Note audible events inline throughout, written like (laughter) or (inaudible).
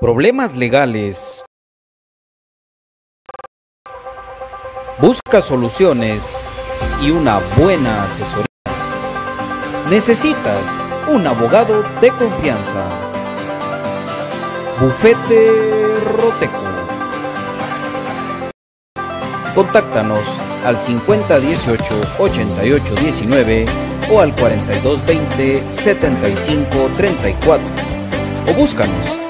Problemas legales. Busca soluciones y una buena asesoría. Necesitas un abogado de confianza. Bufete Roteco. Contáctanos al 5018 8819 o al 4220 7534 o búscanos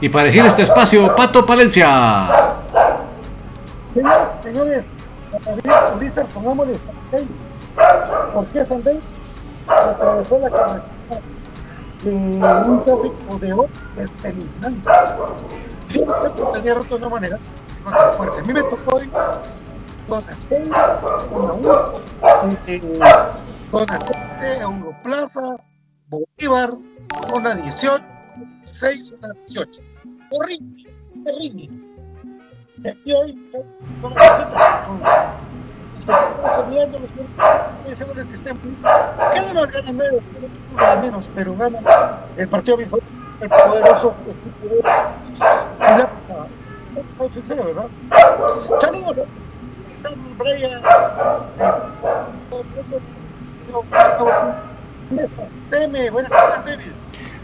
Y para elegir este espacio, Pato Palencia. Señores, señores, Ulises, pongámosle Sandey. ¿Por qué Sandey? Atravesó la carretera de un tráfico de oro espeluznante. Sí, tenía roto de una manera tan fuerte. A mí me tocó hoy 6, zona 1, zona 7, Europlaza, Bolívar, zona 18, 6, zona 18 horrible, terrible. Y hoy con los olvidando los que que estén ¿qué le más gana medio? de menos, pero gana el partido visual, el poderoso la UFC, ¿verdad? Saludos, están Teme, buenas tardes, David.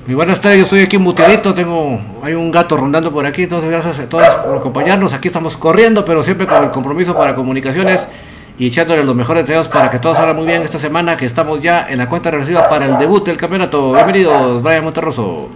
Muy buenas tardes, yo estoy aquí muteadito, tengo, hay un gato rondando por aquí, entonces gracias a todos por acompañarnos, aquí estamos corriendo, pero siempre con el compromiso para comunicaciones y echándole los mejores deseos para que todo salga muy bien esta semana, que estamos ya en la cuenta regresiva para el debut del campeonato. Bienvenidos, Brian Monterroso.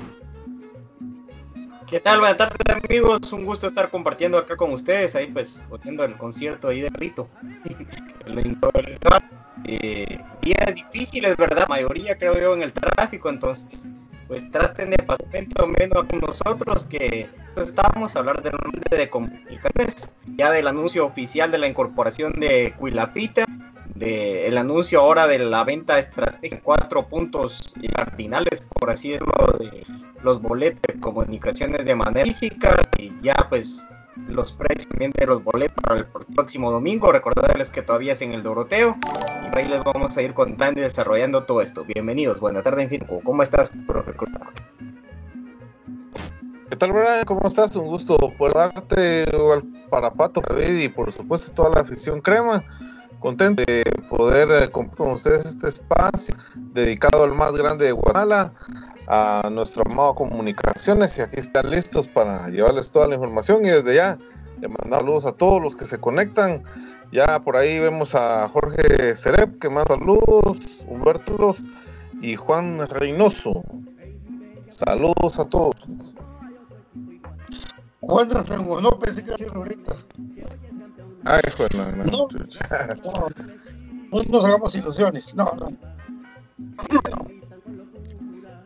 ¿Qué tal? Buenas tardes amigos, un gusto estar compartiendo acá con ustedes, ahí pues, oyendo el concierto ahí de Rito. (laughs) eh, días difíciles, ¿verdad? La mayoría creo yo en el tráfico, entonces pues traten de pasar o menos con nosotros que pues, estábamos a hablar del nombre de comunicaciones, ya del anuncio oficial de la incorporación de Cuilapita, del anuncio ahora de la venta estratégica cuatro puntos cardinales, por así decirlo, de los boletos de comunicaciones de manera física y ya pues los precios también de los boletos para el próximo domingo. Recordarles que todavía es en el Doroteo y ahí les vamos a ir contando y desarrollando todo esto. Bienvenidos, buena tarde, en fin. ¿Cómo estás, profe? ¿Qué tal, Brian? ¿Cómo estás? Un gusto poder darte para Pato, David y por supuesto toda la afición crema. Contento de poder eh, compartir con ustedes este espacio dedicado al más grande de Guatemala a nuestro amado Comunicaciones y aquí están listos para llevarles toda la información y desde ya le mandamos saludos a todos los que se conectan. Ya por ahí vemos a Jorge Cerep que manda saludos, Humberto Los y Juan Reynoso. Saludos a todos. Juan no pensé que ahorita. Ay, Juan, no, no, no, nos hagamos ilusiones. No, no. (laughs)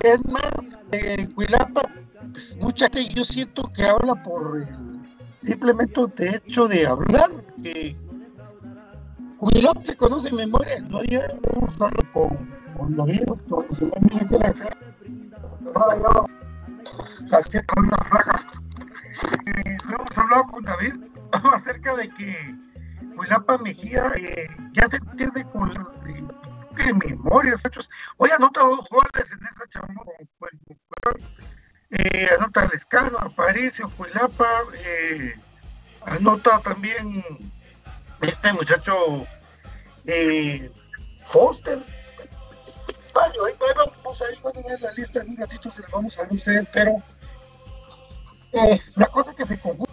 Es más, eh, Cuilapa, pues, mucha gente yo siento que habla por simplemente de hecho de hablar, que Cuilapa se conoce en memoria, no ya hemos hablado con, con David, con el señor Miguel ahora yo haciendo una raja. Eh, hemos hablado con David acerca de que Cuilapa Mejía eh, ya se entiende con que memoria, hechos. Hoy anota dos goles en esa chamba eh, anota Lescano, Aparicio, Cuilapa, eh, anota también este muchacho eh, Foster. Vamos, van a ver la lista en un ratito, se la vamos a ver ustedes, pero eh, la cosa que se conjunta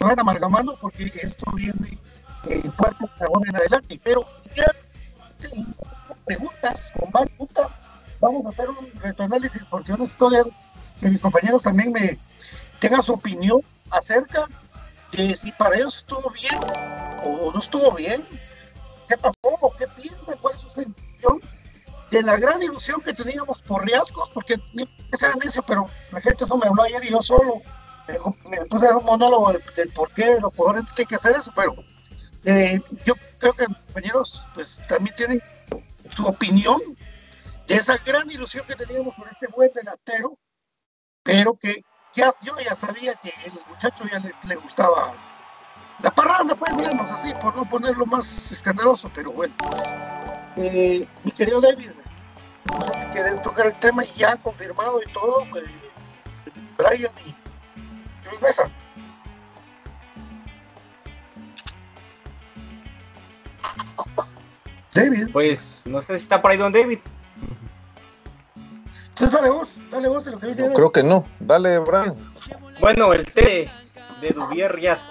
van amargamando porque esto viene fuerte ahora en adelante, pero preguntas, con varias preguntas, vamos a hacer un retroanálisis porque una historia que mis compañeros también me tengan su opinión acerca de si para ellos estuvo bien o no estuvo bien, qué pasó, qué piensa, cuál es su sentido de la gran ilusión que teníamos por riesgos, porque ese necio, pero la gente eso me habló ayer y yo solo. Me, puse a un monólogo del por qué los jugadores tienen que hacer eso, pero eh, yo creo que compañeros pues también tienen su opinión de esa gran ilusión que teníamos con este buen delantero, pero que ya, yo ya sabía que el muchacho ya le, gustaba la parranda, pues digamos así, por no ponerlo más escandaloso, pero bueno. Eh, mi querido David, quieres tocar el tema y ya confirmado y todo, pues, Brian y Luis. David. Pues no sé si está por ahí don David. Entonces dale vos, dale vos en lo que no, Creo que no. Dale, Brian. Bueno, el té de Duvier Riasco.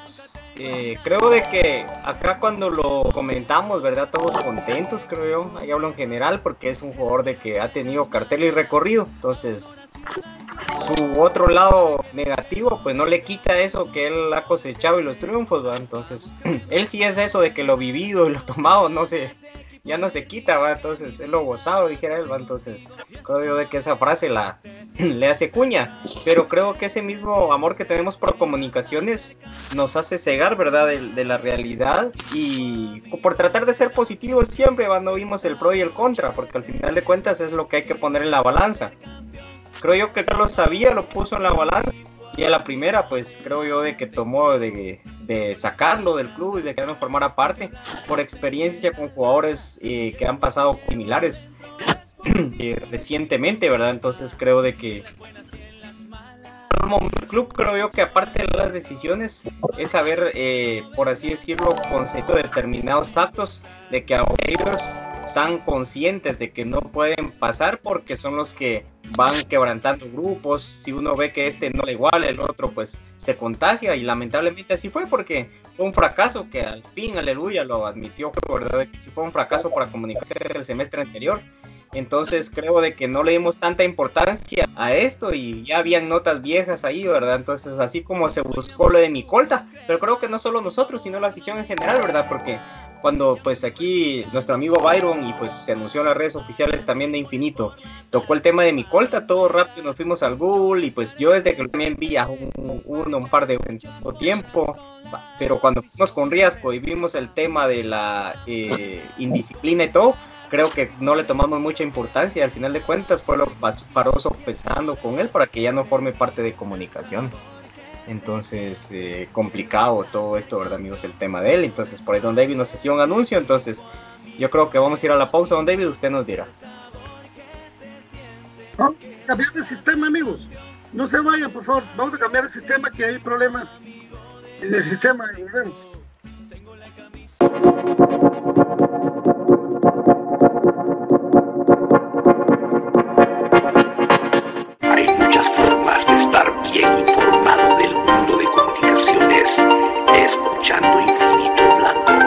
Eh, creo de que acá cuando lo comentamos, ¿verdad? Todos contentos, creo yo. Ahí hablo en general porque es un jugador de que ha tenido cartel y recorrido. Entonces, su otro lado negativo, pues no le quita eso que él ha cosechado y los triunfos, ¿verdad? Entonces, (clears throat) él sí es eso de que lo vivido y lo (laughs) tomado no se, ya no se quita, ¿va? Entonces, es lo gozado, dijera él, ¿va? Entonces, creo yo de que esa frase la, (clears throat) le hace cuña, pero creo que ese mismo amor que tenemos por comunicaciones nos hace cegar, ¿verdad? De, la realidad y por tratar de ser positivos siempre, cuando vimos el pro y el contra, porque al final de cuentas es lo que hay que poner en la balanza. Creo yo que Carlos sabía, lo puso en la balanza y a la primera, pues creo yo de que tomó de, sacarlo del club y de que no formara parte por experiencia con jugadores eh, que han pasado similares (clears throat) eh, recientemente, ¿verdad? Entonces creo de que el club creo yo que aparte de las decisiones es saber, eh, por así decirlo, concepto determinados actos de que a ellos están conscientes de que no pueden pasar porque son los que van quebrantando grupos, si uno ve que este no le igual, el otro pues se contagia y lamentablemente así fue porque fue un fracaso que al fin, aleluya, lo admitió, ¿verdad? Que sí fue un fracaso para comunicación el semestre anterior. Entonces creo de que no le dimos tanta importancia a esto y ya habían notas viejas ahí, ¿verdad? Entonces así como se buscó lo de Micolta, pero creo que no solo nosotros, sino la afición en general, ¿verdad? Porque cuando pues aquí nuestro amigo Byron y pues se anunció en las redes oficiales también de Infinito, tocó el tema de mi colta, todo rápido nos fuimos al Google y pues yo desde que también vi a un, uno, un par de tiempo, pero cuando fuimos con Riasco y vimos el tema de la eh, indisciplina y todo, creo que no le tomamos mucha importancia al final de cuentas fue lo paroso pesando con él para que ya no forme parte de comunicaciones. Entonces, eh, complicado todo esto, ¿verdad, amigos? El tema de él. Entonces, por ahí Don David nos hacía un anuncio. Entonces, yo creo que vamos a ir a la pausa, Don David. Usted nos dirá. Vamos a cambiar de sistema, amigos. No se vayan, por favor. Vamos a cambiar el sistema, que hay problemas en el sistema. Volvemos escuchando Infinito Blanco.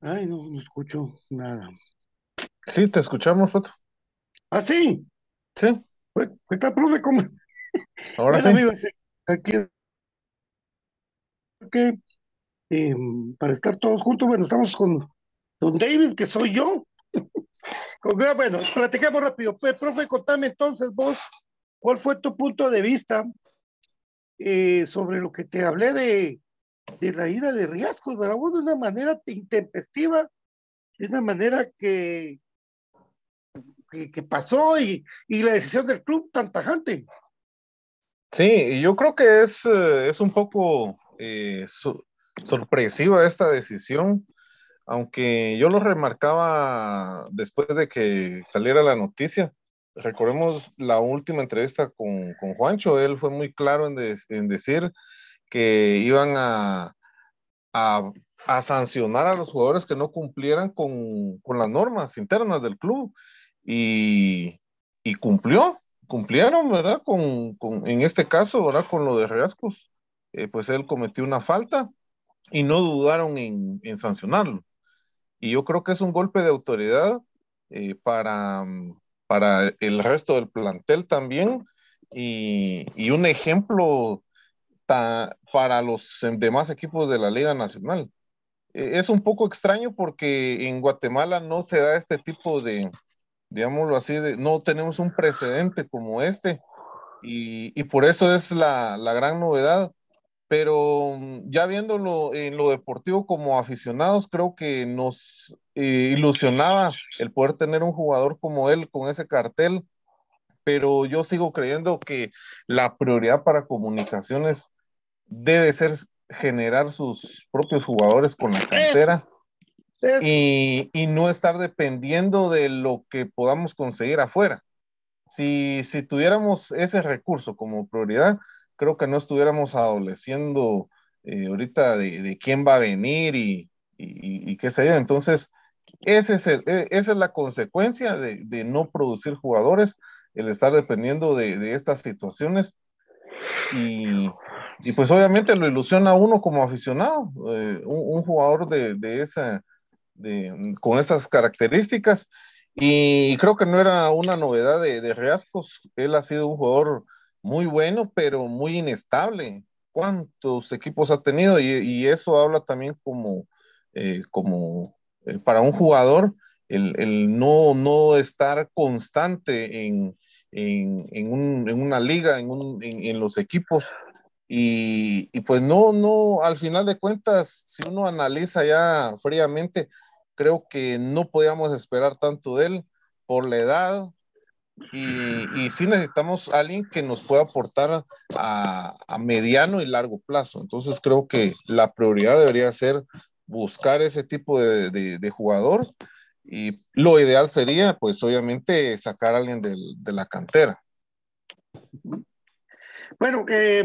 Ay, no, no escucho nada. Sí, te escuchamos, Foto. ¿Ah, sí? Sí. Pues, está, profe, ¿cómo? (laughs) Ahora Bueno, sí. amigos, aquí que eh, para estar todos juntos, bueno, estamos con don David, que soy yo. (laughs) Con- bueno, platicamos rápido. Pues, profe, contame entonces vos, ¿cuál fue tu punto de vista eh, sobre lo que te hablé de, de la ida de riesgos, ¿verdad? Vos de una manera intempestiva, de una manera que, que, pasó y, y la decisión del club tan tajante. Sí, yo creo que es, eh, es un poco eh, so- sorpresiva esta decisión, aunque yo lo remarcaba después de que saliera la noticia. Recordemos la última entrevista con, con Juancho, él fue muy claro en, en decir que iban a, a, a sancionar a los jugadores que no cumplieran con, con las normas internas del club y, y cumplió, cumplieron, ¿verdad? Con, con- en este caso, ¿verdad? Con lo de Riascos, eh, pues él cometió una falta y no dudaron en, en sancionarlo. Y yo creo que es un golpe de autoridad eh, para, para el resto del plantel también y, y un ejemplo ta- para los demás equipos de la Liga Nacional. Eh, Es un poco extraño porque en Guatemala no se da este tipo de, digámoslo así, de, no tenemos un precedente como este y, y por eso es la, la gran novedad. Pero mm, ya viéndolo en lo deportivo como aficionados, creo que nos eh, ilusionaba el poder tener un jugador como él con ese cartel, pero yo sigo creyendo que la prioridad para comunicaciones debe ser generar sus propios jugadores con la cantera y, y no estar dependiendo de lo que podamos conseguir afuera. Si, si tuviéramos ese recurso como prioridad, creo que no estuviéramos adoleciendo eh, ahorita de, de quién va a venir y, y, y qué sé yo. Entonces, ese es el, e, esa es la consecuencia de, de, no producir jugadores, el estar dependiendo de, de estas situaciones. Y, y, pues obviamente lo ilusiona a uno como aficionado, eh, un, jugador de, de esa, de, con esas características. Y creo que no era una novedad de, de Riascos, él ha sido un jugador muy bueno, pero muy inestable. ¿Cuántos equipos ha tenido? Y, y eso habla también como, eh, como eh, para un jugador, el, el, no, no estar constante en, en, en una liga, en, un, en, los equipos. Y, y, pues no, no, al final de cuentas, si uno analiza ya fríamente, creo que no podíamos esperar tanto de él por la edad, y, y, sí necesitamos a alguien que nos pueda aportar a, a, mediano y largo plazo. Entonces creo que la prioridad debería ser buscar ese tipo de, de, de jugador y lo ideal sería, pues obviamente, sacar a alguien del, de la cantera. Bueno, eh,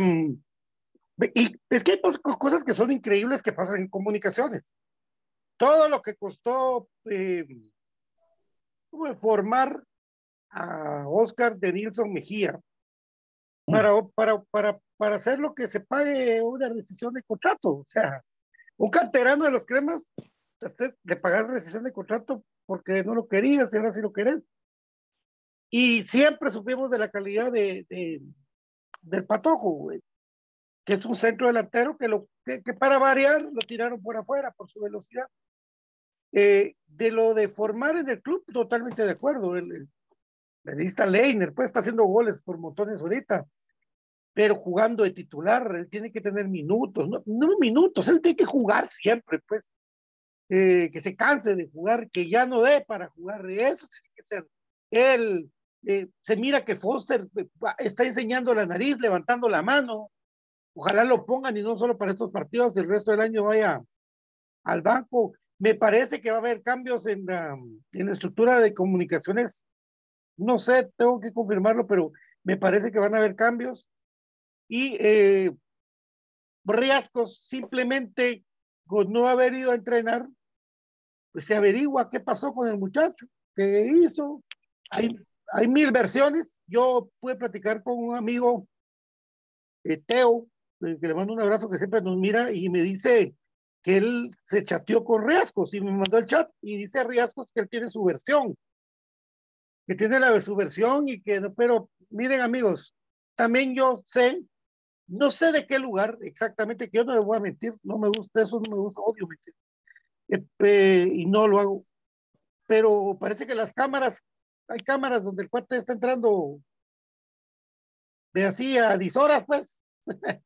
y es que hay cosas que son increíbles que pasan en comunicaciones. Todo lo que costó eh, formar a Oscar de Nilsson Mejía para, para, para, para hacer lo que se pague una rescisión de contrato. O sea, un canterano de los cremas de pagar rescisión de contrato porque no lo querías y ahora sí lo querés. Y siempre supimos de la calidad de, de del Patojo, güey, que es un centro delantero que, lo, que, que, para variar lo tiraron por afuera por su velocidad. Eh, de lo de formar en el club, totalmente de acuerdo. El, Benista Leiner, pues está haciendo goles por montones ahorita, pero jugando de titular, él tiene que tener minutos, no, no minutos, él tiene que jugar siempre, pues, eh, que se canse de jugar, que ya no dé para jugar, eso tiene que ser. Él eh, se mira que Foster eh, está enseñando la nariz, levantando la mano, ojalá lo pongan y no solo para estos partidos, el resto del año vaya al banco. Me parece que va a haber cambios en la, en la estructura de comunicaciones no sé, tengo que confirmarlo, pero me parece que van a haber cambios. Y eh, Riascos simplemente con no haber ido a entrenar, pues se averigua qué pasó con el muchacho, qué hizo. Hay, hay mil versiones. Yo pude platicar con un amigo, eh, Teo, que le mando un abrazo, que siempre nos mira y me dice que él se chateó con Riascos y me mandó el chat y dice Riascos que él tiene su versión que tiene la su versión y que, pero miren amigos, también yo sé, no sé de qué lugar exactamente, que yo no les voy a mentir, no me gusta eso, no me gusta, odio mentir, eh, y no lo hago, pero parece que las cámaras, hay cámaras donde el cuate está entrando de así a 10 horas, pues, (laughs)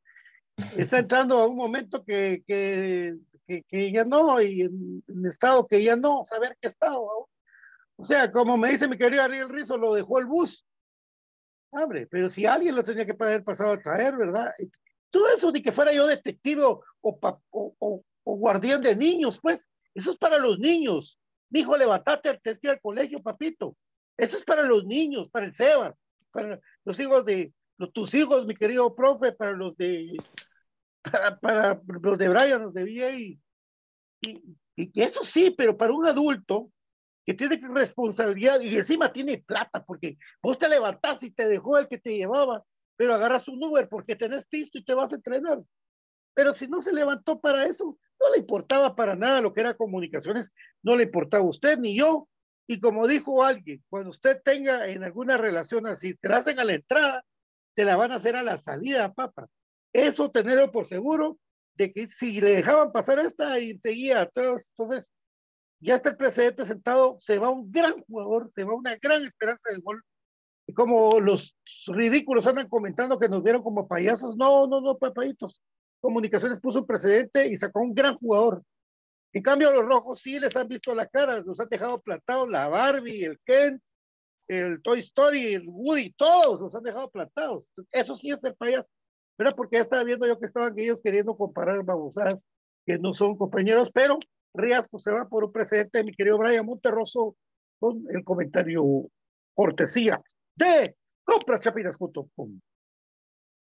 está entrando a un momento que, que, que, ya no, y en, estado que ya no, saber qué estado, ¿no? O sea, como me dice mi querido Ariel Rizo, lo dejó el bus. Hombre, pero si alguien lo tenía que haber pasado a traer, ¿verdad? Todo eso ni que fuera yo detective o, o, o, o guardián de niños, pues, eso es para los niños. Mi hijo, levantate, te que al colegio, papito. Eso es para los niños, para el Sebas, para los hijos de, tus hijos, mi querido profe, para los de, para, para los de Brian, los de VA. Y, y, y eso sí, pero para un adulto, que tiene responsabilidad y encima tiene plata, porque vos te levantás y te dejó el que te llevaba, pero agarras un Uber porque tenés pisto y te vas a entrenar. Pero si no se levantó para eso, no le importaba para nada lo que era comunicaciones, no le importaba a usted ni yo. Y como dijo alguien, cuando usted tenga en alguna relación así, te hacen a la entrada, te la van a hacer a la salida, papá. Eso tenerlo por seguro de que si le dejaban pasar esta y seguía, todos, entonces ya está el precedente sentado, se va un gran jugador, se va una gran esperanza de gol. Y como los ridículos andan comentando que nos vieron como payasos, no, no, no, papaditos. Comunicaciones puso un precedente y sacó un gran jugador. En cambio, a los rojos sí les han visto la cara, los han dejado plantados, la Barbie, el Kent, el Toy Story, el Woody, todos los han dejado plantados. Eso sí es el payaso. Pero porque ya estaba viendo yo que estaban ellos queriendo comparar babosadas que no son compañeros, pero Riasco se va por un precedente, mi querido Brian Monterroso, con el comentario cortesía de comprachapinas.com.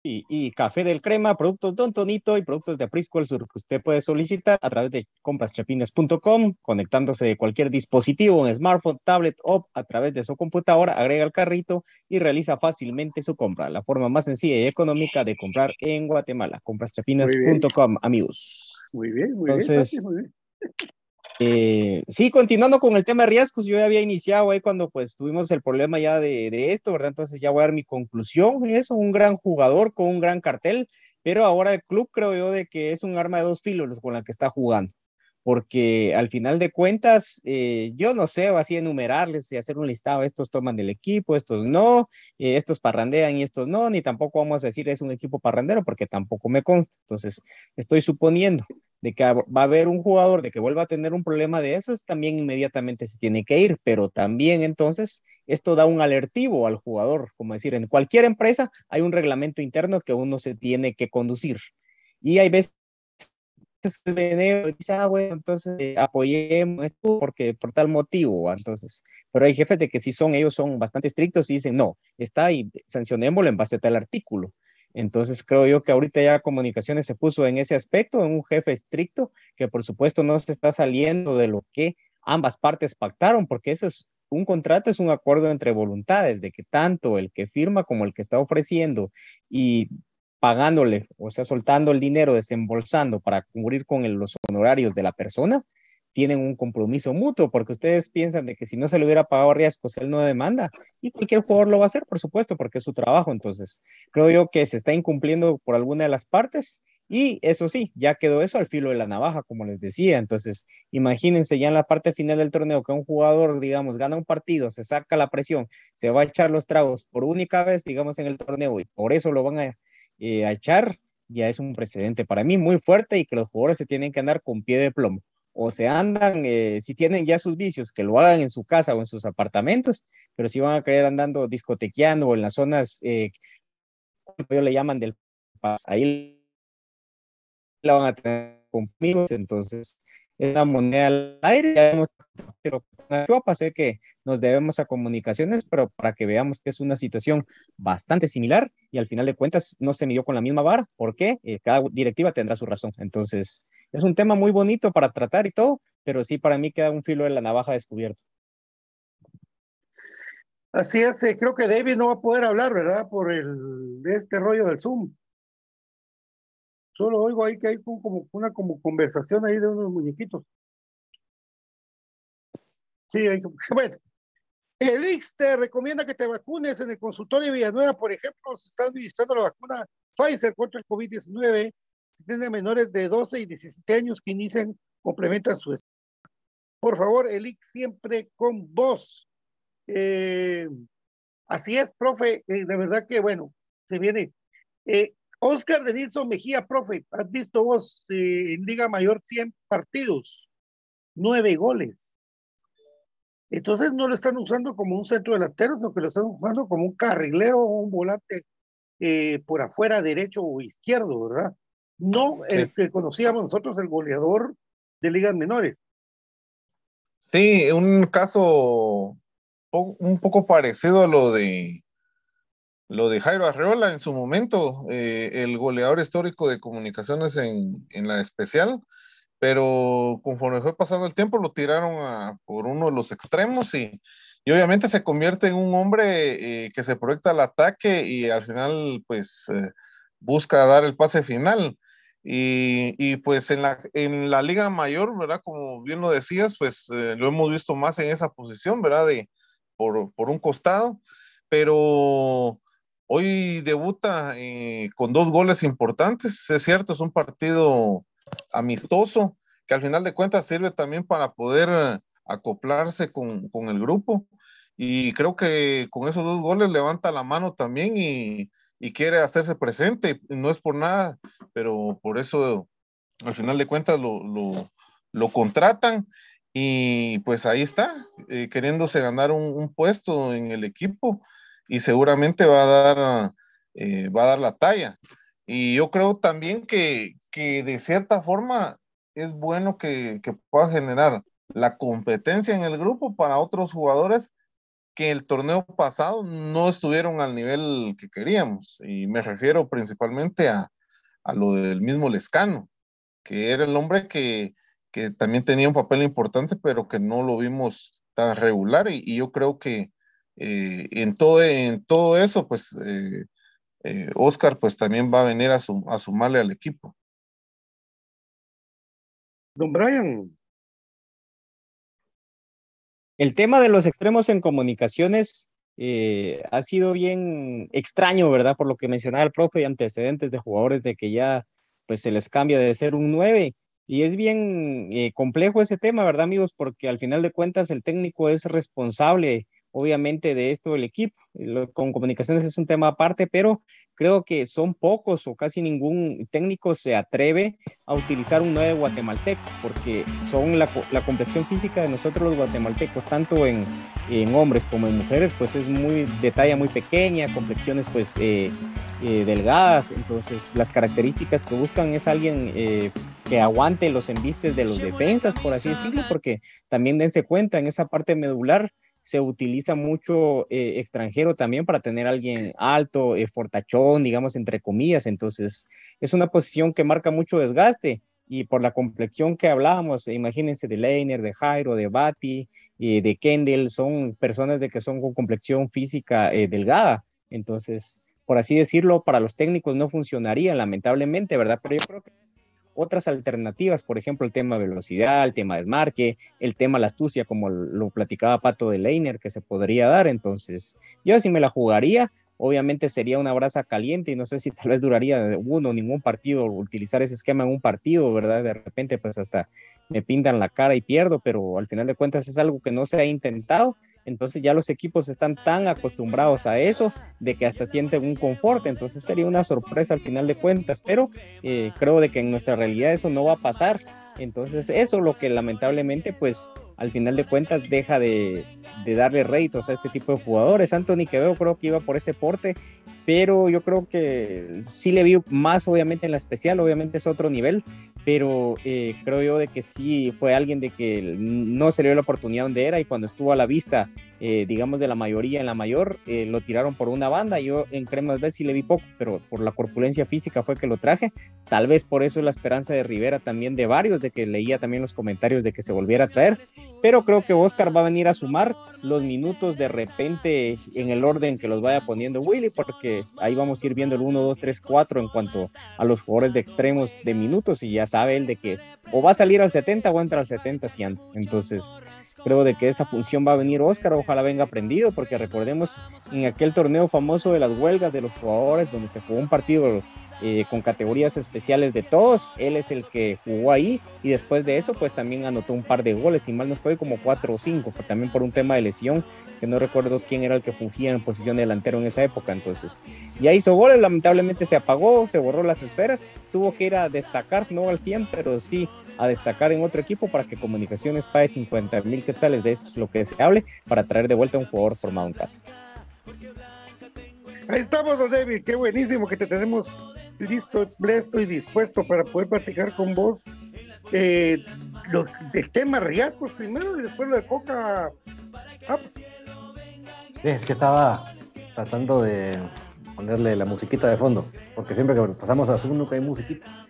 y, café del crema, productos Don Tonito y productos de Aprisco Sur que usted puede solicitar a través de compraschapines.com, conectándose de cualquier dispositivo, en smartphone, tablet o a través de su computadora, agrega el carrito y realiza fácilmente su compra. La forma más sencilla y económica de comprar en Guatemala. Compraschapines.com, amigos. Muy bien, muy bien. Muy bien. Eh, sí, continuando con el tema de riesgos, yo ya había iniciado ahí cuando pues tuvimos el problema ya de, esto, ¿verdad? Entonces ya voy a dar mi conclusión, es un gran jugador con un gran cartel, pero ahora el club creo yo de que es un arma de dos filos con la que está jugando, porque al final de cuentas, eh, yo no sé, así enumerarles y hacer un listado, estos toman del equipo, estos no, eh, estos parrandean y estos no, ni tampoco vamos a decir es un equipo parrandero porque tampoco me consta, entonces estoy suponiendo de que va a haber un jugador de que vuelva a tener un problema de esos, también inmediatamente se tiene que ir, pero también entonces esto da un alertivo al jugador, como decir, en cualquier empresa hay un reglamento interno que uno se tiene que conducir. Y hay veces que dice, ah, bueno, entonces eh, apoyemos esto porque por tal motivo, entonces, pero hay jefes de que si son, ellos son bastante estrictos y dicen, no, está y sancionémoslo en base a tal artículo. Entonces creo yo que ahorita ya comunicaciones se puso en ese aspecto, en un jefe estricto, que por supuesto no se está saliendo de lo que ambas partes pactaron, porque eso es un contrato, es un acuerdo entre voluntades, de que tanto el que firma como el que está ofreciendo y pagándole, o sea, soltando el dinero, desembolsando para cubrir con los honorarios de la persona, tienen un compromiso mutuo, porque ustedes piensan de que si no se le hubiera pagado riesgos, él no demanda, y cualquier jugador lo va a hacer, por supuesto, porque es su trabajo. Entonces, creo yo que se está incumpliendo por alguna de las partes, y eso sí, ya quedó eso al filo de la navaja, como les decía. Entonces, imagínense ya en la parte final del torneo que un jugador, digamos, gana un partido, se saca la presión, se va a echar los tragos por única vez, digamos, en el torneo, y por eso lo van a, eh, a echar, ya es un precedente para mí muy fuerte y que los jugadores se tienen que andar con pie de plomo o se andan, eh, si tienen ya sus vicios, que lo hagan en su casa o en sus apartamentos, pero si van a querer andando discotequeando o en las zonas, eh, le llaman del ahí la van a tener conmigo, entonces es una moneda al aire, ya hemos sé que nos debemos a comunicaciones, pero para que veamos que es una situación bastante similar y al final de cuentas no se midió con la misma vara, ¿por qué? Eh, cada directiva tendrá su razón. Entonces, es un tema muy bonito para tratar y todo, pero sí para mí queda un filo de la navaja descubierto. Así es, eh, creo que David no va a poder hablar, ¿verdad? Por el, este rollo del Zoom. Solo oigo ahí que hay como una como conversación ahí de unos muñequitos. Sí, bueno. El IX te recomienda que te vacunes en el consultorio de Villanueva, por ejemplo, se está administrando la vacuna Pfizer contra el COVID-19. Si tienen menores de 12 y 17 años que inician, complementan su Por favor, el IX siempre con vos. Eh, así es, profe, eh, de verdad que bueno, se viene. Eh, Oscar de Nilsson Mejía, profe, has visto vos eh, en Liga Mayor 100 partidos, nueve goles. Entonces no lo están usando como un centro delantero, sino que lo están usando como un carrilero o un volante eh, por afuera, derecho o izquierdo, ¿verdad? No el que conocíamos nosotros, el goleador de ligas menores. Sí, un caso un poco parecido a lo de lo de Jairo Arreola en su momento, eh, el goleador histórico de comunicaciones en, la especial, pero conforme fue pasando el tiempo lo tiraron por uno de los extremos y, obviamente se convierte en un hombre eh, que se proyecta al ataque y al final pues eh, busca dar el pase final. Y, pues en la, en la liga mayor, ¿verdad? Como bien lo decías, pues lo hemos visto más en esa posición, ¿verdad? De, por, por un costado, pero Hoy debuta eh, con dos goles importantes, es cierto, es un partido amistoso que al final de cuentas sirve también para poder eh, acoplarse con, el grupo. Y creo que con esos dos goles levanta la mano también y, quiere hacerse presente, no es por nada, pero por eso al final de cuentas lo, contratan. Y pues ahí está, eh, queriéndose ganar un, puesto en el equipo. Y seguramente va a dar, eh, va a dar la talla. Y yo creo también que, que de cierta forma es bueno que, que, pueda generar la competencia en el grupo para otros jugadores que el torneo pasado no estuvieron al nivel que queríamos. Y me refiero principalmente a, lo del mismo Lescano, que era el hombre que, también tenía un papel importante, pero que no lo vimos tan regular. Y, yo creo que eh, en, todo, en todo eso, pues eh, eh, Oscar pues también va a venir a, a sumarle al equipo. Don Brian, el tema de los extremos en comunicaciones eh, ha sido bien extraño, ¿verdad? Por lo que mencionaba el profe y antecedentes de jugadores de que ya pues se les cambia de ser un 9 y es bien eh, complejo ese tema, ¿verdad, amigos? Porque al final de cuentas el técnico es responsable, obviamente, de esto del equipo. con comunicaciones es un tema aparte, pero creo que son pocos o casi ningún técnico se atreve a utilizar un 9 guatemalteco, porque son la, la complexión física de nosotros los guatemaltecos, tanto en, en, hombres como en mujeres, pues es muy de talla muy pequeña, complexiones pues eh, eh, delgadas, entonces las características que buscan es alguien eh, que aguante los embistes de los defensas, por así decirlo, porque también dense cuenta en esa parte medular se utiliza mucho eh, extranjero también para tener alguien alto, eh, fortachón, digamos, entre comillas. Entonces, es una posición que marca mucho desgaste y por la complexión que hablábamos, imagínense de Leiner, de Jairo, de Bati, y de Kendall, son personas de que son con complexión física eh, delgada. Entonces, por así decirlo, para los técnicos no funcionaría, lamentablemente, ¿verdad? Pero yo creo que otras alternativas, por ejemplo, el tema velocidad, el tema desmarque, el tema la astucia, como lo platicaba Pato de Leiner, que se podría dar. Entonces, yo si me la jugaría, obviamente sería una brasa caliente y no sé si tal vez duraría uno ningún partido utilizar ese esquema en un partido, ¿verdad? De repente, pues hasta me pintan la cara y pierdo, pero al final de cuentas es algo que no se ha intentado entonces ya los equipos están tan acostumbrados a eso de que hasta sienten un confort. Entonces sería una sorpresa al final de cuentas, pero eh, creo de que en nuestra realidad eso no va a pasar. Entonces eso lo que lamentablemente pues al final de cuentas deja de, darle réditos a este tipo de jugadores. Anthony Quevedo creo que iba por ese porte pero yo creo que sí le vi más obviamente en la especial, obviamente es otro nivel, pero eh, creo yo de que sí fue alguien de que no se le dio la oportunidad donde era y cuando estuvo a la vista, eh, digamos de la mayoría en la mayor, eh, lo tiraron por una banda, yo en Cremas B sí le vi poco, pero por la corpulencia física fue que lo traje, tal vez por eso es la esperanza de Rivera también de varios, de que leía también los comentarios de que se volviera a traer, pero creo que Oscar va a venir a sumar los minutos de repente en el orden que los vaya poniendo Willy, porque ahí vamos a ir viendo el 1, 2, 3, 4 en cuanto a los jugadores de extremos de minutos y ya sabe él de que o va a salir al 70 o entra al 70 si anda. Entonces, creo de que esa función va a venir Oscar, ojalá venga aprendido, porque recordemos en aquel torneo famoso de las huelgas de los jugadores, donde se jugó un partido eh, con categorías especiales de todos. Él es el que jugó ahí y después de eso, pues también anotó un par de goles, si mal no estoy, como cuatro o cinco, pues también por un tema de lesión, que no recuerdo quién era el que fungía en posición de delantero en esa época. Entonces, ya hizo goles, lamentablemente se apagó, se borró las esferas, tuvo que ir a destacar, no al 100, pero sí a destacar en otro equipo para que Comunicaciones pague 50 mil quetzales, de eso es lo que se hable, para traer de vuelta a un jugador formado en casa. Ahí estamos, Don David, qué buenísimo que te tenemos listo, presto y dispuesto para poder platicar con vos eh, lo, el tema riesgos primero y después lo de Coca. Ah. Es que estaba tratando de ponerle la musiquita de fondo, porque siempre que pasamos a Zoom nunca hay musiquita.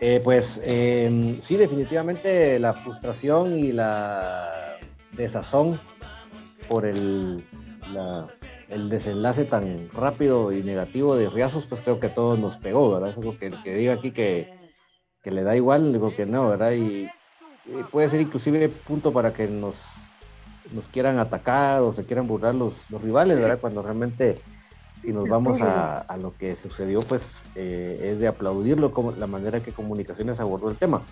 Eh, pues em, sí, definitivamente la frustración y la desazón por el, la, el desenlace tan rápido y negativo de Riazos, pues creo que a todos nos pegó, ¿verdad? Eso que el que diga aquí que, que, le da igual, digo que no, ¿verdad? Y, puede ser inclusive punto para que nos, nos quieran atacar o se quieran burlar los, los rivales, ¿verdad? Cuando realmente, si nos vamos a, a lo que sucedió, pues eh, es de aplaudirlo, como la manera que Comunicaciones abordó el tema.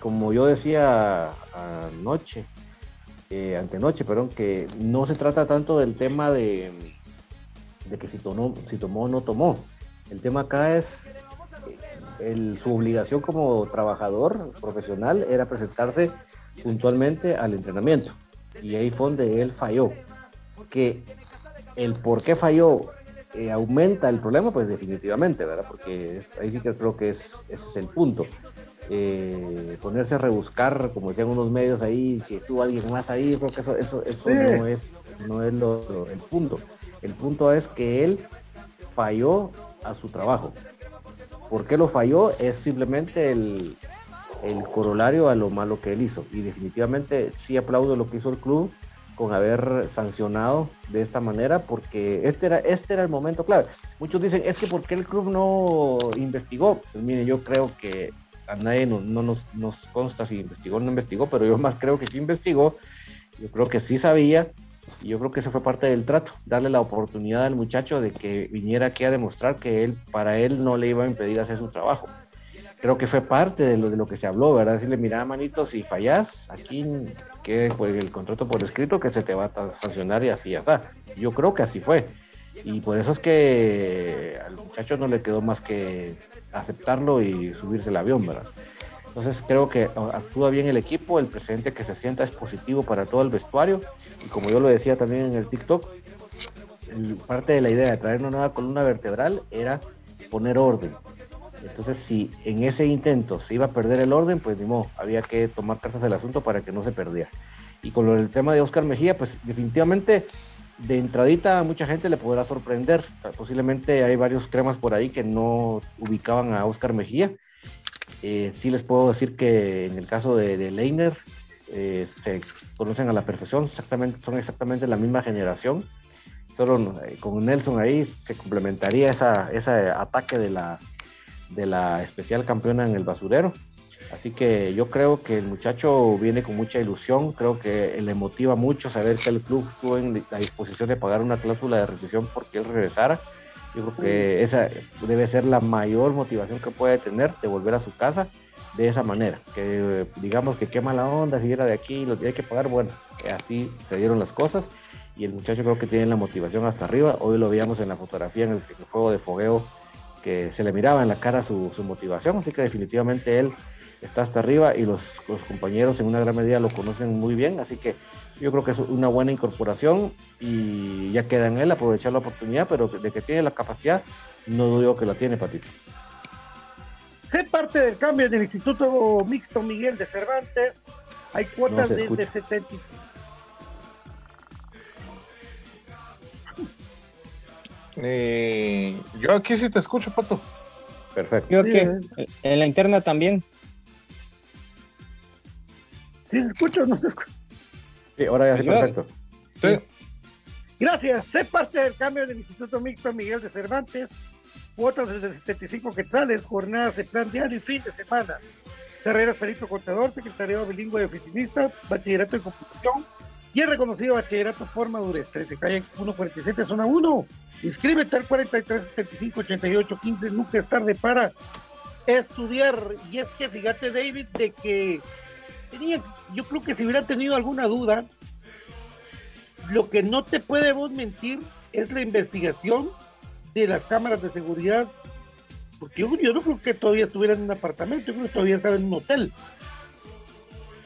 Como yo decía anoche, eh, antenoche, perdón, que no se trata tanto del tema de, de que si tomó, si tomó o no tomó. El tema acá es el, su obligación como trabajador profesional era presentarse puntualmente al entrenamiento. Y ahí fue donde él falló. Que el por qué falló eh, aumenta el problema, pues definitivamente, ¿verdad? Porque ahí sí que creo que es, es el punto. Eh, ponerse a rebuscar, como decían unos medios ahí, si estuvo alguien más ahí, creo que eso, eso, eso no es, no es lo, lo- el punto. El punto es que él falló a su trabajo. ¿Por qué lo falló? Es simplemente el, el corolario a lo malo que él hizo. Y definitivamente sí aplaudo lo que hizo el club con haber sancionado de esta manera, porque este era, este era el momento clave. Muchos dicen, es que ¿por qué el club no investigó? Pues mire, yo creo que a nadie nos- no nos, consta si investigó o no investigó, pero yo más creo que sí investigó. Yo creo que sí sabía, y yo creo que eso fue parte del trato, darle la oportunidad al muchacho de que viniera aquí a demostrar que él, para él no le iba a impedir hacer su trabajo. Creo que fue parte de lo, de lo que se habló, ¿verdad? Decirle, mira, manito, si fallas, aquí que el contrato por escrito que se te va a sancionar y así, así. Yo creo que así fue. Y por eso es que al muchacho no le quedó más que aceptarlo y subirse el avión, ¿verdad? Entonces creo que actúa bien el equipo, el presidente que se sienta es positivo para todo el vestuario y como yo lo decía también en el TikTok, el- parte de la idea de traer una nueva columna vertebral era poner orden. Entonces si en ese intento se iba a perder el orden, pues ni modo, había que tomar cartas del asunto para que no se perdiera. Y con lo del tema de Oscar Mejía, pues definitivamente de entradita a mucha gente le podrá sorprender. Posiblemente hay varios cremas por ahí que no ubicaban a Oscar Mejía. Eh, sí les puedo decir que en el caso de, Leiner eh, se conocen a la perfección, son exactamente la misma generación. Solo eh, con Nelson ahí se complementaría esa, ese ataque de la especial campeona en el basurero. Así que yo creo que el muchacho viene con mucha ilusión, creo que le motiva mucho saber que el club estuvo en la disposición de pagar una cláusula de rescisión porque él regresara. Yo creo que esa debe ser la mayor motivación que puede tener de volver a su casa de esa manera. Que digamos que qué mala onda si era de aquí, lo tiene que pagar. Bueno, así se dieron las cosas y el muchacho creo que tiene la motivación hasta arriba. Hoy lo veíamos en la fotografía en el, en el fuego de fogueo que se le miraba en la cara su, su motivación, así que definitivamente él está hasta arriba y los, los, compañeros en una gran medida lo conocen muy bien, así que yo creo que es una buena incorporación y ya queda en él aprovechar la oportunidad, pero de que tiene la capacidad, no dudo que la tiene, Patito. Sé parte del cambio en el Instituto Mixto Miguel de Cervantes. Hay cuotas No de, de 75. Eh, yo aquí sí te escucho, Pato. Perfecto. Creo que en la interna también. ¿Sí se escucha o no se escucha? Sí, ahora ya Yo- perfecto. Sí. Gracias. Sé parte del cambio del Instituto Mixto Miguel de Cervantes. Cuotas desde 75 quetzales, jornadas de plan diario y fin de semana. Carreras perito contador, secretariado bilingüe de oficinista, bachillerato en computación y el reconocido bachillerato por madurez. 13 calle 147, zona 1. Inscríbete al 43 75 88 15. Nunca es tarde para estudiar. Y es que fíjate, David, de que tenía, yo creo que si hubiera tenido alguna duda, lo que no te puede vos mentir es la investigación de las cámaras de seguridad. Porque yo, no creo que todavía estuviera en un apartamento, yo creo que todavía estaba en un hotel.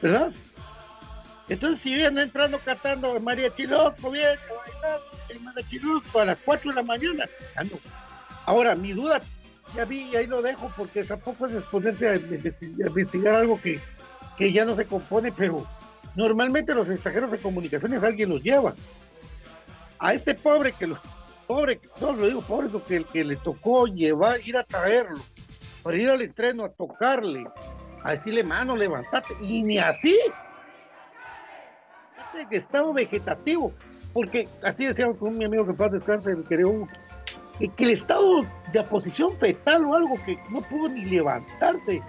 ¿Verdad? Entonces, si vienen entrando cantando María Chiloco, bien, María Chiloco a las 4 de la mañana. ah, no. Ahora, mi duda, ya vi y ahí lo dejo, porque tampoco es exponerse a investigar algo que, que ya no se compone, pero normalmente los extranjeros de comunicaciones alguien los lleva. A este pobre que lo, pobre, no lo digo pobre, lo que, que le tocó llevar, ir a traerlo, para ir al entreno a tocarle, a decirle mano, levantate, y ni así. Que estado vegetativo, porque así decía con mi amigo que paz descanse, el querido Hugo, que, que el estado de posición fetal o algo que no pudo ni levantarse.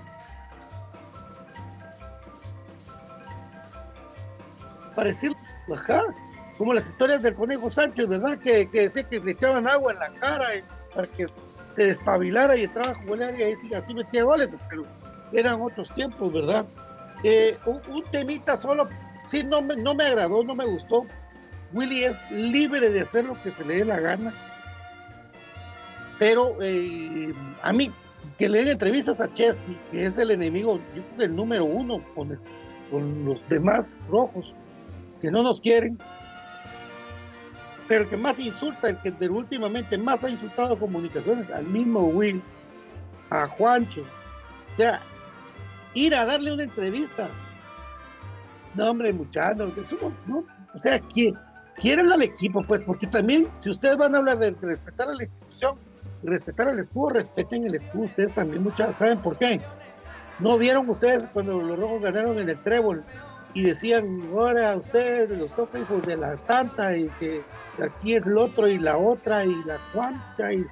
Parecía, ajá, como las historias del conejo Sánchez, ¿verdad? Que, que decía que le echaban agua en la cara eh, para que se despabilara y entraba a jugar y así, así metía goles, pero eran otros tiempos, ¿verdad? Eh, un, temita solo, sí, no me, no me agradó, no me gustó. Willy es libre de hacer lo que se le dé la gana, pero eh, a mí, que le den entrevistas a Chesney, que es el enemigo, yo creo que el número uno con, con los demás rojos, que no nos quieren, pero el que más insulta, el que últimamente más ha insultado comunicaciones, al mismo Will, a Juancho. O sea, ir a darle una entrevista. No, hombre, muchachos, no, o sea, que quieren al equipo, pues, porque también, si ustedes van a hablar de respetar a la institución, respetar al escudo, respeten el escudo, ustedes también, muchachos, ¿saben por qué? ¿No vieron ustedes cuando los rojos ganaron en el trébol y decían, ahora ustedes los toca hijos de la tanta y que aquí es el otro y la otra y la cuanta y,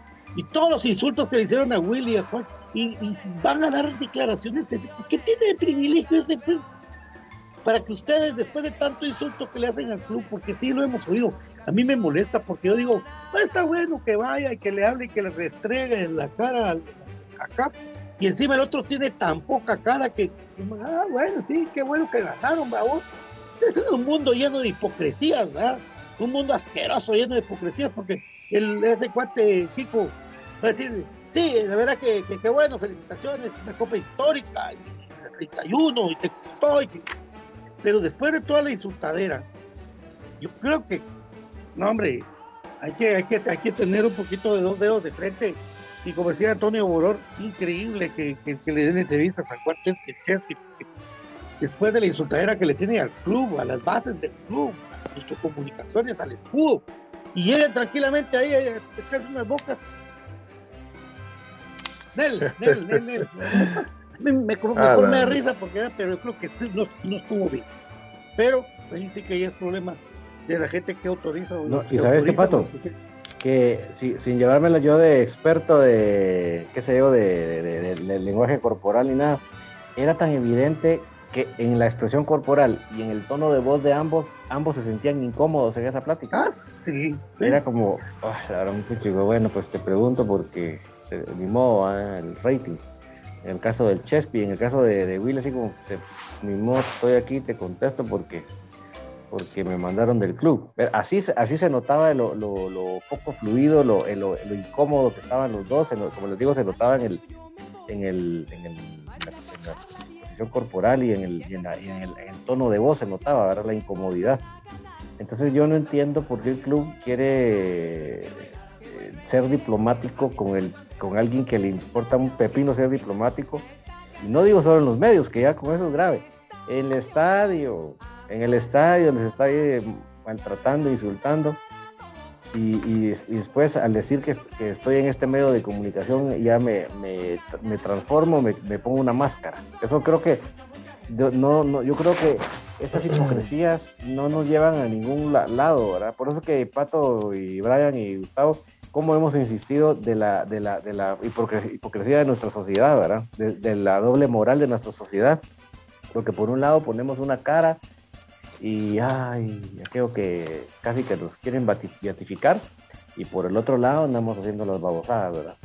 todos los insultos que le hicieron a Willy y a Juan y, van a dar declaraciones, ¿qué tiene de privilegio ese pues? para que ustedes, después de tanto insulto que le hacen al club, porque sí lo hemos oído, a mí me molesta porque yo digo, está bueno que vaya y que le hable y que le restregue en la cara acá, y encima el otro tiene tan poca cara que, ah, bueno, sí, qué bueno que ganaron, vamos. Es un mundo lleno de hipocresías, ¿verdad? Un mundo asqueroso, lleno de hipocresías, porque el, ese cuate Kiko va a decir, sí, la verdad que, qué bueno, felicitaciones, una copa histórica, y 31, y te gustó, y pero después de toda la insultadera, yo creo que, no hombre, hay que, hay que, hay que tener un poquito de dos dedos de frente. Y como decía Antonio Boror, increíble que, le den entrevistas a Juan Chesky, después de la insultadera que le tiene al club, a las bases del club, a sus comunicaciones, al escudo, y lleguen tranquilamente ahí a echarse unas bocas. Nel, Nel, Nel, Nel. Me, me, ah, me, da risa porque pero yo creo que no, no estuvo bien. Pero ahí sí que ya es problema de la gente que autoriza. No, ¿Y sabes qué, Pato? Que si, sin llevármela yo de experto de, qué sé yo, de, de, lenguaje corporal ni nada, era tan evidente que en la expresión corporal y en el tono de voz de ambos, ambos se sentían incómodos en esa plática. Ah, sí. Era como, ahora un bueno, pues te pregunto porque, eh, mi modo, ah, el rating en el caso del Chespi, en el caso de, Will, así como, te, mismo estoy aquí, te contesto porque, porque me mandaron del club. Así, así se notaba lo, lo, poco fluido, lo, lo, incómodo que estaban los dos, como les digo, se notaba en, el, en, el, en, el, la, posición corporal y en el, en, el, tono de voz, se notaba ¿verdad? la incomodidad. Entonces yo no entiendo por qué el club quiere eh, ser diplomático con el con alguien que le importa un pepino ser diplomático. Y no digo solo en los medios, que ya con eso es grave. En el estadio, en el estadio les está maltratando, insultando. Y, después al decir que, estoy en este medio de comunicación ya me, me, transformo, me, pongo una máscara. Eso creo que no, no, yo creo que estas hipocresías no nos llevan a ningún lado, ¿verdad? Por eso que Pato y Brian y Gustavo cómo hemos insistido de la, de la, de la hipocresía de nuestra sociedad, ¿verdad? De, la doble moral de nuestra sociedad. Porque por un lado ponemos una cara y, ay, creo que casi que nos quieren beatificar, y por el otro lado andamos haciendo las babosadas, ¿verdad?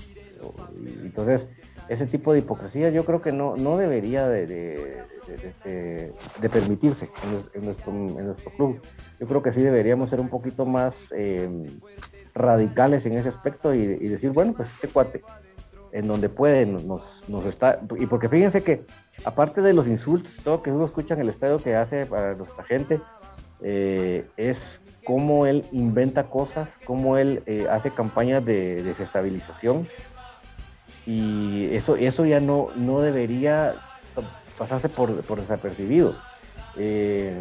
Entonces, ese tipo de hipocresía yo creo que no, no debería de, de, permitirse en, nuestro, en, nuestro, club. Yo creo que sí deberíamos ser un poquito más eh, radicales en ese aspecto y, decir, bueno, pues este cuate, en donde puede, nos, nos está. Y porque fíjense que, aparte de los insultos, todo que uno escucha en el estadio que hace para nuestra gente, eh, es cómo él inventa cosas, cómo él eh, hace campañas de desestabilización. Y eso, eso ya no, no debería pasarse por, por desapercibido. Eh,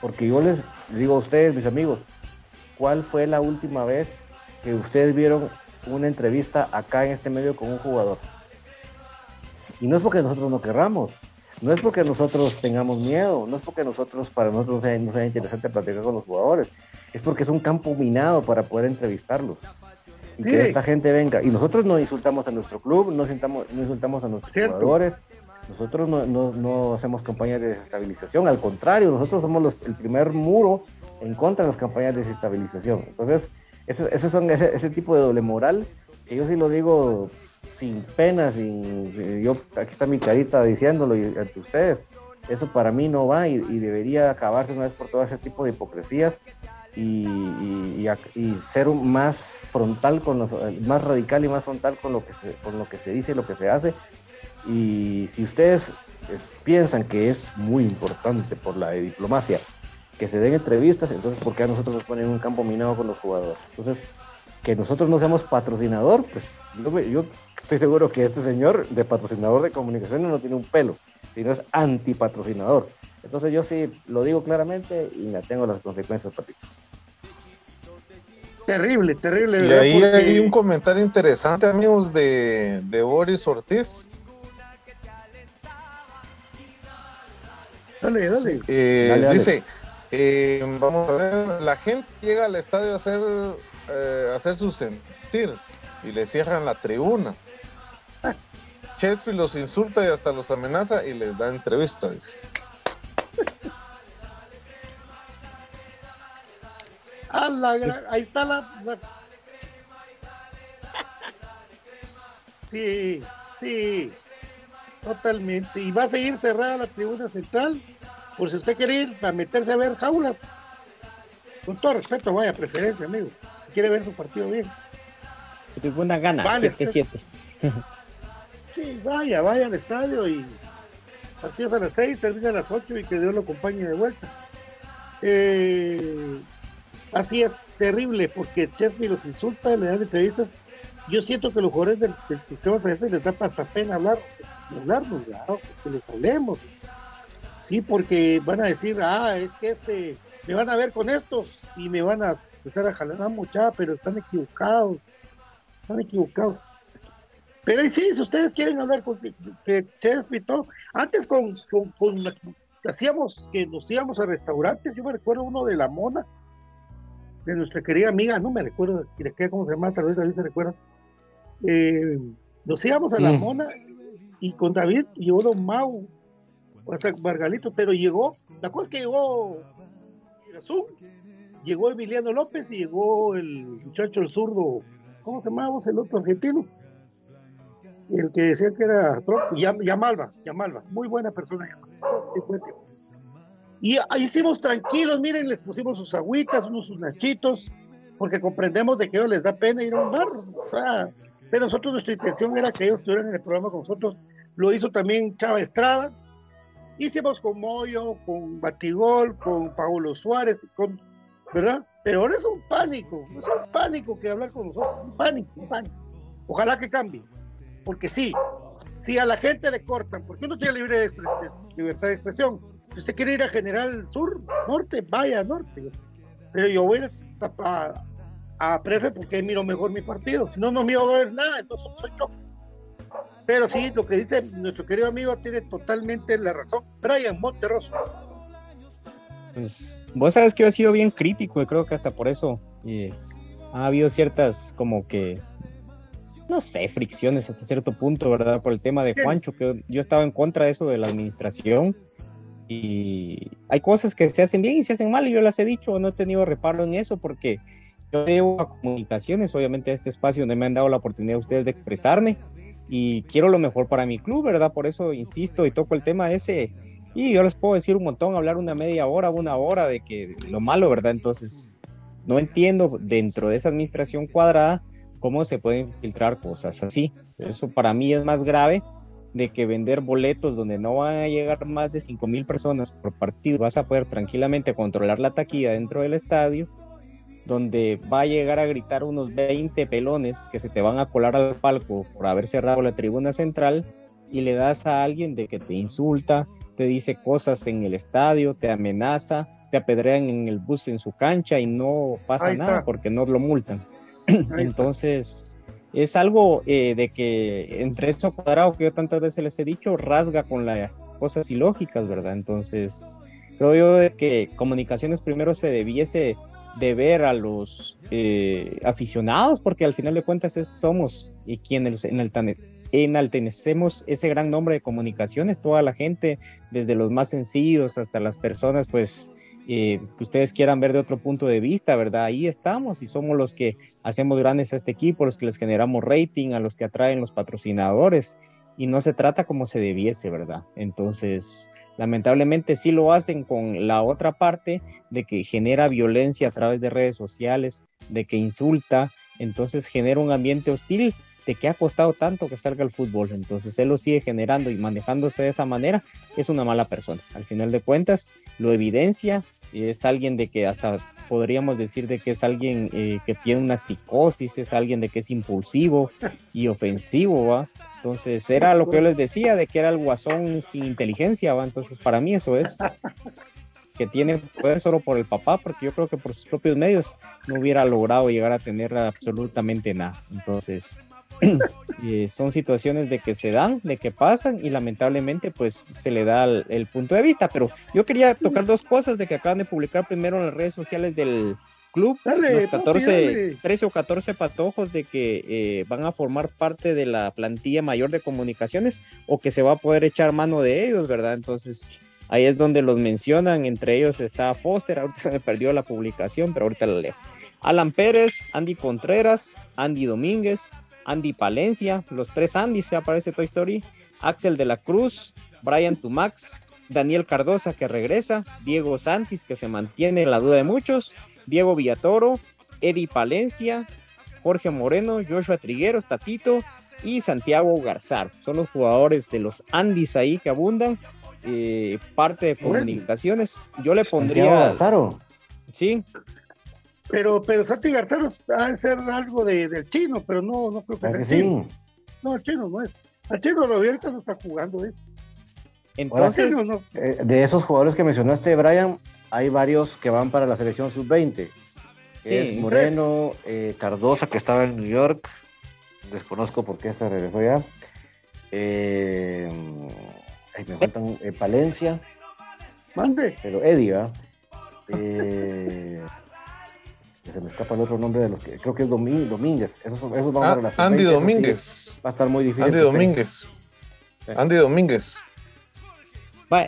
porque yo les digo a ustedes, mis amigos, ¿cuál fue la última vez que ustedes vieron una entrevista acá en este medio con un jugador. Y no es porque nosotros no querramos, no es porque nosotros tengamos miedo, no es porque nosotros, para nosotros sea, no sea interesante platicar con los jugadores, es porque es un campo minado para poder entrevistarlos. Y que esta gente venga. Y nosotros no insultamos a nuestro club, no, insultamos, no insultamos a nuestros jugadores, nosotros no, no, hacemos campañas de desestabilización, al contrario, nosotros somos el primer muro en contra de las campañas de desestabilización. Entonces, ese, son ese, tipo de doble moral, que yo sí lo digo sin pena, sin, yo aquí está mi carita diciéndolo ante ustedes. Eso para mí no va y, debería acabarse una vez por todas ese tipo de hipocresías y, ser más frontal con los, más radical y más frontal con lo que se, con lo que se dice y lo que se hace. Y si ustedes piensan que es muy importante por la diplomacia que se den entrevistas, entonces ¿por qué a nosotros nos ponen un campo minado con los jugadores? Entonces, que nosotros no seamos patrocinador, pues yo, estoy seguro que este señor de patrocinador de comunicaciones no tiene un pelo. sino es antipatrocinador. Entonces yo sí lo digo claramente y me tengo las consecuencias, Patito. Terrible, terrible. Y ahí hay un comentario interesante, amigos, de, de Boris Ortiz. Dale, dale. Eh, Dale, dale. Dice, eh, vamos a ver, la gente llega al estadio a hacer, eh, a hacer su sentir y le cierran la tribuna. Chespi los insulta y hasta los amenaza y les da entrevista, dice. La gran- ahí está la- Sí, sí, totalmente. Y va a seguir cerrada la tribuna central, por si usted quiere ir a meterse a ver jaulas. Con todo respeto, vaya preferencia, amigo. Si quiere ver su partido bien. Tribuna gana, Vale, 7-7. Sí, vaya, vaya al estadio y partidos a las 6, termina a las 8 y que Dios lo acompañe de vuelta. Eh, así es, terrible, porque Chesney los insulta, le dan entrevistas. Yo siento que los jugadores del, del sistema celeste les da hasta pena hablar, hablarnos, claro, que les hablemos. Sí, porque van a decir, ah, es que este, me van a ver con estos y me van a empezar a jalar a mucha, pero están equivocados, están equivocados. Pero ahí sí, si ustedes quieren hablar con todo, antes con, con, hacíamos que nos íbamos a restaurantes, yo me recuerdo uno de la Mona, de nuestra querida amiga, no me recuerdo cómo se llama, tal vez David se recuerda. Eh, nos íbamos a la Mm. Mona y con David llegó Don Mau, sea, Margalito, pero llegó, la cosa es que llegó Irazú, llegó Emiliano López y llegó el muchacho el zurdo, ¿cómo se llamaba el otro argentino? el que decía que era Yamalba, Yamalba, muy buena persona. Y ahí hicimos tranquilos, miren, les pusimos sus agüitas, unos sus nachitos, porque comprendemos de que ellos les da pena ir a un bar, o sea, pero nosotros nuestra intención era que ellos estuvieran en el programa con nosotros, lo hizo también Chava Estrada, hicimos con Moyo, con Batigol, con Paulo Suárez, ¿verdad? Pero ahora es un pánico, es un pánico que hablar con nosotros, un pánico, un pánico. Ojalá que cambie porque sí, si a la gente le cortan, porque uno tiene libre de libertad de expresión. Si usted quiere ir a General Sur, Norte, vaya norte. Pero yo voy a, a, a Prefe porque miro mejor mi partido. Si no, no miro nada, entonces soy yo. Pero sí, lo que dice nuestro querido amigo tiene totalmente la razón. Brian Monterroso. Pues vos sabes que yo he sido bien crítico y creo que hasta por eso eh, ha habido ciertas como que, no sé, fricciones hasta cierto punto, ¿verdad? Por el tema de Juancho, que yo estaba en contra de eso de la administración y hay cosas que se hacen bien y se hacen mal y yo las he dicho, no he tenido reparo en eso porque yo debo a comunicaciones, obviamente a este espacio donde me han dado la oportunidad a ustedes de expresarme y quiero lo mejor para mi club, ¿verdad? Por eso insisto y toco el tema ese y yo les puedo decir un montón, hablar una media hora, una hora de que lo malo, ¿verdad? Entonces, no entiendo dentro de esa administración cuadrada cómo se pueden filtrar cosas así. Eso para mí es más grave de que vender boletos donde no van a llegar más de 5 mil personas por partido, vas a poder tranquilamente controlar la taquilla dentro del estadio, donde va a llegar a gritar unos 20 pelones que se te van a colar al palco por haber cerrado la tribuna central y le das a alguien de que te insulta, te dice cosas en el estadio, te amenaza, te apedrean en el bus en su cancha y no pasa nada porque no lo multan. Entonces, es algo eh, de que entre eso cuadrado que yo tantas veces les he dicho, rasga con las cosas ilógicas, ¿verdad? Entonces, creo yo de que comunicaciones primero se debiese de ver a los eh, aficionados, porque al final de cuentas es, somos y quienes en el enaltecemos ese gran nombre de comunicaciones, toda la gente, desde los más sencillos hasta las personas, pues, eh, que ustedes quieran ver de otro punto de vista, ¿verdad? Ahí estamos y somos los que hacemos grandes a este equipo, los que les generamos rating, a los que atraen los patrocinadores y no se trata como se debiese, ¿verdad? Entonces, lamentablemente sí lo hacen con la otra parte de que genera violencia a través de redes sociales, de que insulta, entonces genera un ambiente hostil de que ha costado tanto que salga el fútbol, entonces él lo sigue generando y manejándose de esa manera, es una mala persona. Al final de cuentas, lo evidencia es alguien de que hasta podríamos decir de que es alguien eh, que tiene una psicosis, es alguien de que es impulsivo y ofensivo, ¿va? Entonces era lo que yo les decía, de que era el guasón sin inteligencia, ¿va? Entonces para mí eso es que tiene poder solo por el papá, porque yo creo que por sus propios medios no hubiera logrado llegar a tener absolutamente nada. Entonces, (clears throat) eh, son situaciones de que se dan, de que pasan y lamentablemente pues se le da el, punto de vista. Pero yo quería tocar dos cosas de que acaban de publicar primero en las redes sociales del club, los 14, 13 o 14 patojos de que eh, van a formar parte de la plantilla mayor de comunicaciones o que se va a poder echar mano de ellos, ¿verdad? Entonces Ahí es donde los mencionan, entre ellos está Foster, ahorita se me perdió la publicación, pero ahorita la leo. Alan Pérez, Andy Contreras, Andy Domínguez, Andy Palencia, los tres Andy se aparece Toy Story, Axel de la Cruz, Brian Tumax, Daniel Cardosa que regresa, Diego Santis que se mantiene en la duda de muchos, Diego Villatoro, Eddie Palencia, Jorge Moreno, Joshua Trigueros, Tatito y Santiago Garzar. Son los jugadores de los Andis ahí que abundan. Eh, parte de comunicaciones. Yo le pondría. Sí. Pero, pero Santi Garzaro ha de ser algo de, del chino, pero no, no creo que sea el chino. No, el chino no es. El chino lo abierto no está jugando, ¿eh? Entonces, eh, de esos jugadores que mencionaste, Brian, hay varios que van para la selección sub-20. es Moreno, eh, Cardosa, que estaba en New York. Desconozco por qué se regresó ya. Eh, me faltan eh, Palencia. Mande. Pero Eddie, ¿va? Eh, se me escapa el otro nombre de los que creo que es Domínguez. Esos, esos van a ah, la Andy Domínguez. va a estar muy difícil. Andy Domínguez. Andy Domínguez.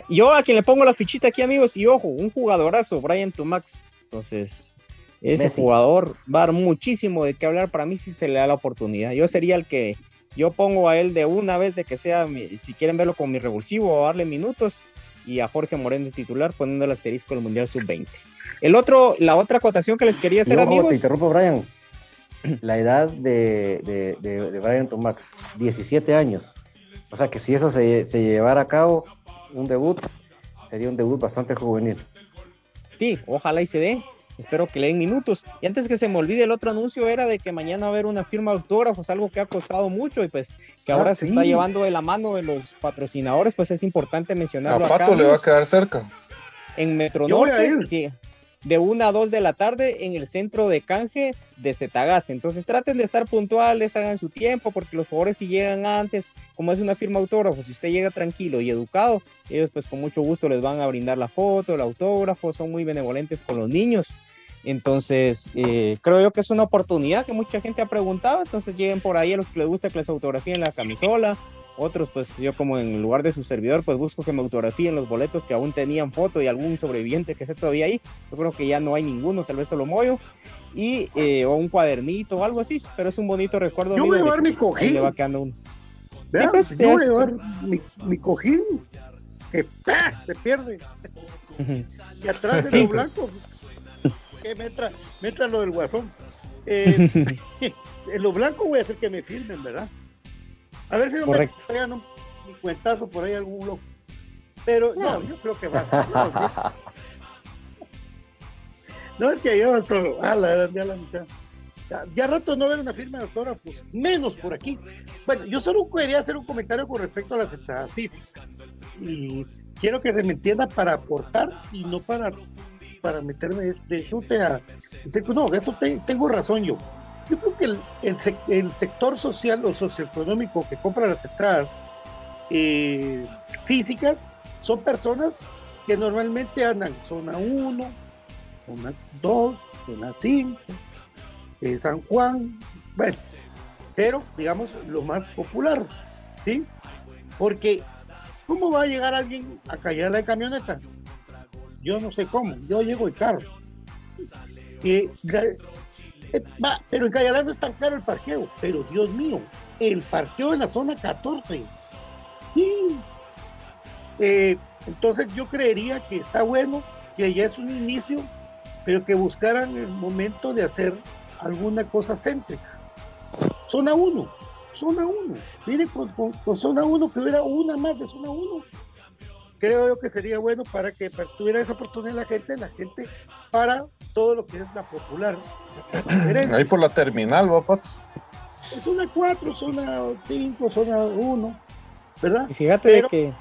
yo a quien le pongo la fichita aquí, amigos, y ojo, un jugadorazo, Brian Tumax. Entonces, ese jugador va a dar muchísimo de qué hablar para mí si se le da la oportunidad. Yo sería el que yo pongo a él de una vez de que sea, si quieren verlo con mi revulsivo o darle minutos, y a Jorge Moreno de titular poniendo el asterisco del Mundial Sub-20. El otro, la otra acotación que les quería hacer, amigos. Te interrumpo, Brian. La edad de, de, de, Brian Tomax, 17 años. O sea que si eso se, se llevara a cabo, un debut, sería un debut bastante juvenil. Sí, ojalá y se dé. Espero que le den minutos. Y antes que se me olvide, el otro anuncio era de que mañana va a haber una firma de autógrafos, algo que ha costado mucho y pues que ahora ah, se está llevando de la mano de los patrocinadores, pues es importante mencionarlo. A Pato le va a quedar cerca. En Metro Norte, sí, de una a dos de la tarde en el centro de canje de Zetagas. Entonces traten de estar puntuales, hagan su tiempo, porque los jugadores si llegan antes, como es una firma autógrafo, si usted llega tranquilo y educado, ellos pues con mucho gusto les van a brindar la foto, el autógrafo, son muy benevolentes con los niños. Entonces, eh, creo yo que es una oportunidad que mucha gente ha preguntado. Entonces, lleguen por ahí a los que les gusta que les autografíen la camisola. Otros, pues yo como en lugar de su servidor, pues busco que me autografíen los boletos que aún tenían foto y algún sobreviviente que esté todavía ahí. Yo creo que ya no hay ninguno, tal vez solo Moyo. Y, eh, o un cuadernito o algo así, pero es un bonito recuerdo. Yo voy a llevar mi cojín. Le va quedando un... Pues, yo voy a llevar mi, mi cojín que se pierde. y atrás de (laughs) lo blanco que me entra, me entra lo del guasón. Eh, (laughs) (laughs) en lo blanco voy a hacer que me filmen, ¿verdad? A ver si no me pegan un, cuentazo por ahí algún loco. Pero no, yo creo que va. No, es que yo todo. Ah, la, ya la Ya, ya, rato no ver una firma de autógrafos, menos por aquí. Bueno, yo solo quería hacer un comentario con respecto a la entradas física. Y quiero que se me entienda para aportar y no para para meterme de chute a... No, eso tengo razón yo. Yo creo que el, el, sector social o socioeconómico que compra las entradas eh, físicas son personas que normalmente andan zona 1, zona 2, zona 5, eh, San Juan, bueno, pero digamos lo más popular, ¿sí? Porque, ¿cómo va a llegar alguien a callar la camioneta? yo no sé cómo, yo llego en carro. Eh, pero en Cayalá no es tan caro el parqueo, pero Dios mío, el parqueo en la zona 14. Eh, entonces yo creería que está bueno, que ya es un inicio, pero que buscaran el momento de hacer alguna cosa céntrica. Zona 1, zona 1. Mire, con, zona 1 que hubiera una más de zona 1 creo yo que sería bueno para que tuviera esa oportunidad la gente, la gente para todo lo que es la popular. Ahí por la terminal, va, Pato. Es una 4, zona 5, zona 1, ¿verdad? Y fíjate que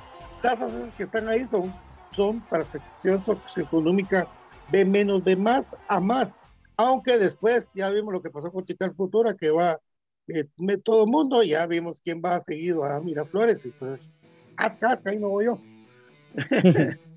las que están ahí son, son para sección socioeconómica B menos, B más a más. Aunque después ya vimos lo que pasó con Tical Futura, que va eh, todo el mundo, ya vimos quién va a seguir a Miraflores, y pues acá, ahí no voy yo. (laughs)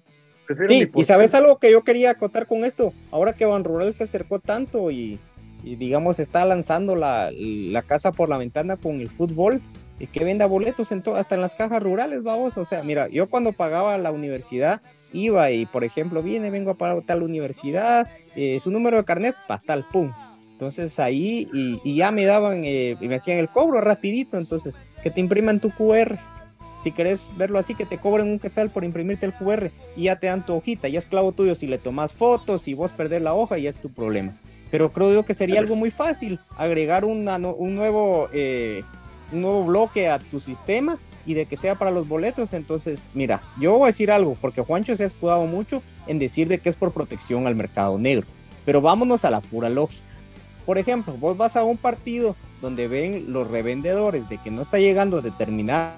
sí, y sabes algo que yo quería acotar con esto, ahora que Ban Rural se acercó tanto y, y digamos está lanzando la, la, casa por la ventana con el fútbol, y que venda boletos en hasta en las cajas rurales, vamos, o sea, mira, yo cuando pagaba la universidad iba y, por ejemplo, viene, vengo a pagar tal universidad, eh, su número de carnet, pa, tal, pum. Entonces ahí, y, ya me daban, eh, y me hacían el cobro rapidito, entonces, que te impriman tu QR. Si querés verlo así, que te cobren un quetzal por imprimirte el QR y ya te dan tu hojita, ya es clavo tuyo si le tomas fotos, si vos perdés la hoja, ya es tu problema. Pero creo yo que sería algo muy fácil agregar una, un nuevo eh, un nuevo bloque a tu sistema y de que sea para los boletos. Entonces, mira, yo voy a decir algo, porque Juancho se ha escudado mucho en decir de que es por protección al mercado negro. Pero vámonos a la pura lógica. Por ejemplo, vos vas a un partido donde ven los revendedores de que no está llegando determinada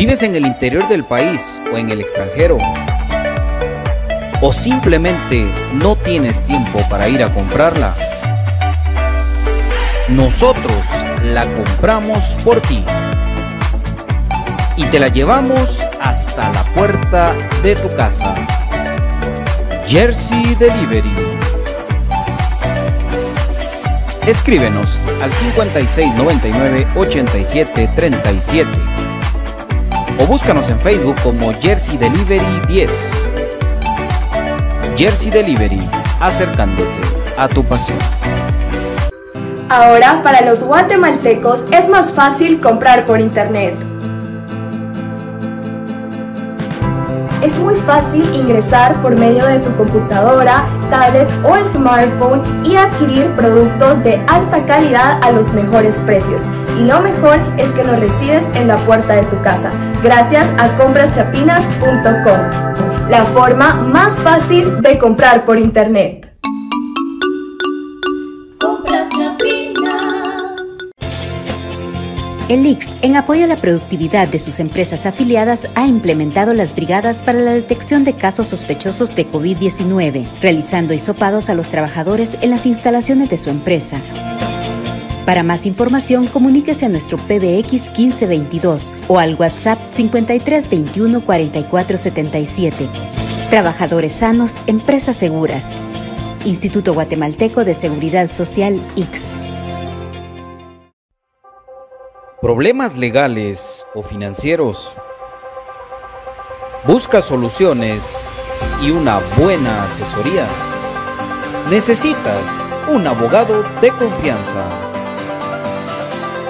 ¿Vives en el interior del país o en el extranjero? ¿O simplemente no tienes tiempo para ir a comprarla? Nosotros la compramos por ti y te la llevamos hasta la puerta de tu casa. Jersey Delivery Escríbenos al 5699-8737 o búscanos en Facebook como Jersey Delivery 10. Jersey Delivery, acercándote a tu pasión. Ahora, para los guatemaltecos es más fácil comprar por internet. Es muy fácil ingresar por medio de tu computadora, tablet o smartphone y adquirir productos de alta calidad a los mejores precios. Y lo mejor es que los recibes en la puerta de tu casa, gracias a compraschapinas.com, la forma más fácil de comprar por internet. El IX, en apoyo a la productividad de sus empresas afiliadas, ha implementado las brigadas para la detección de casos sospechosos de COVID-19, realizando hisopados a los trabajadores en las instalaciones de su empresa. Para más información, comuníquese a nuestro PBX 1522 o al WhatsApp 5321 4477. Trabajadores sanos, empresas seguras. Instituto Guatemalteco de Seguridad Social X. problemas legales o financieros. Busca soluciones y una buena asesoría. Necesitas un abogado de confianza.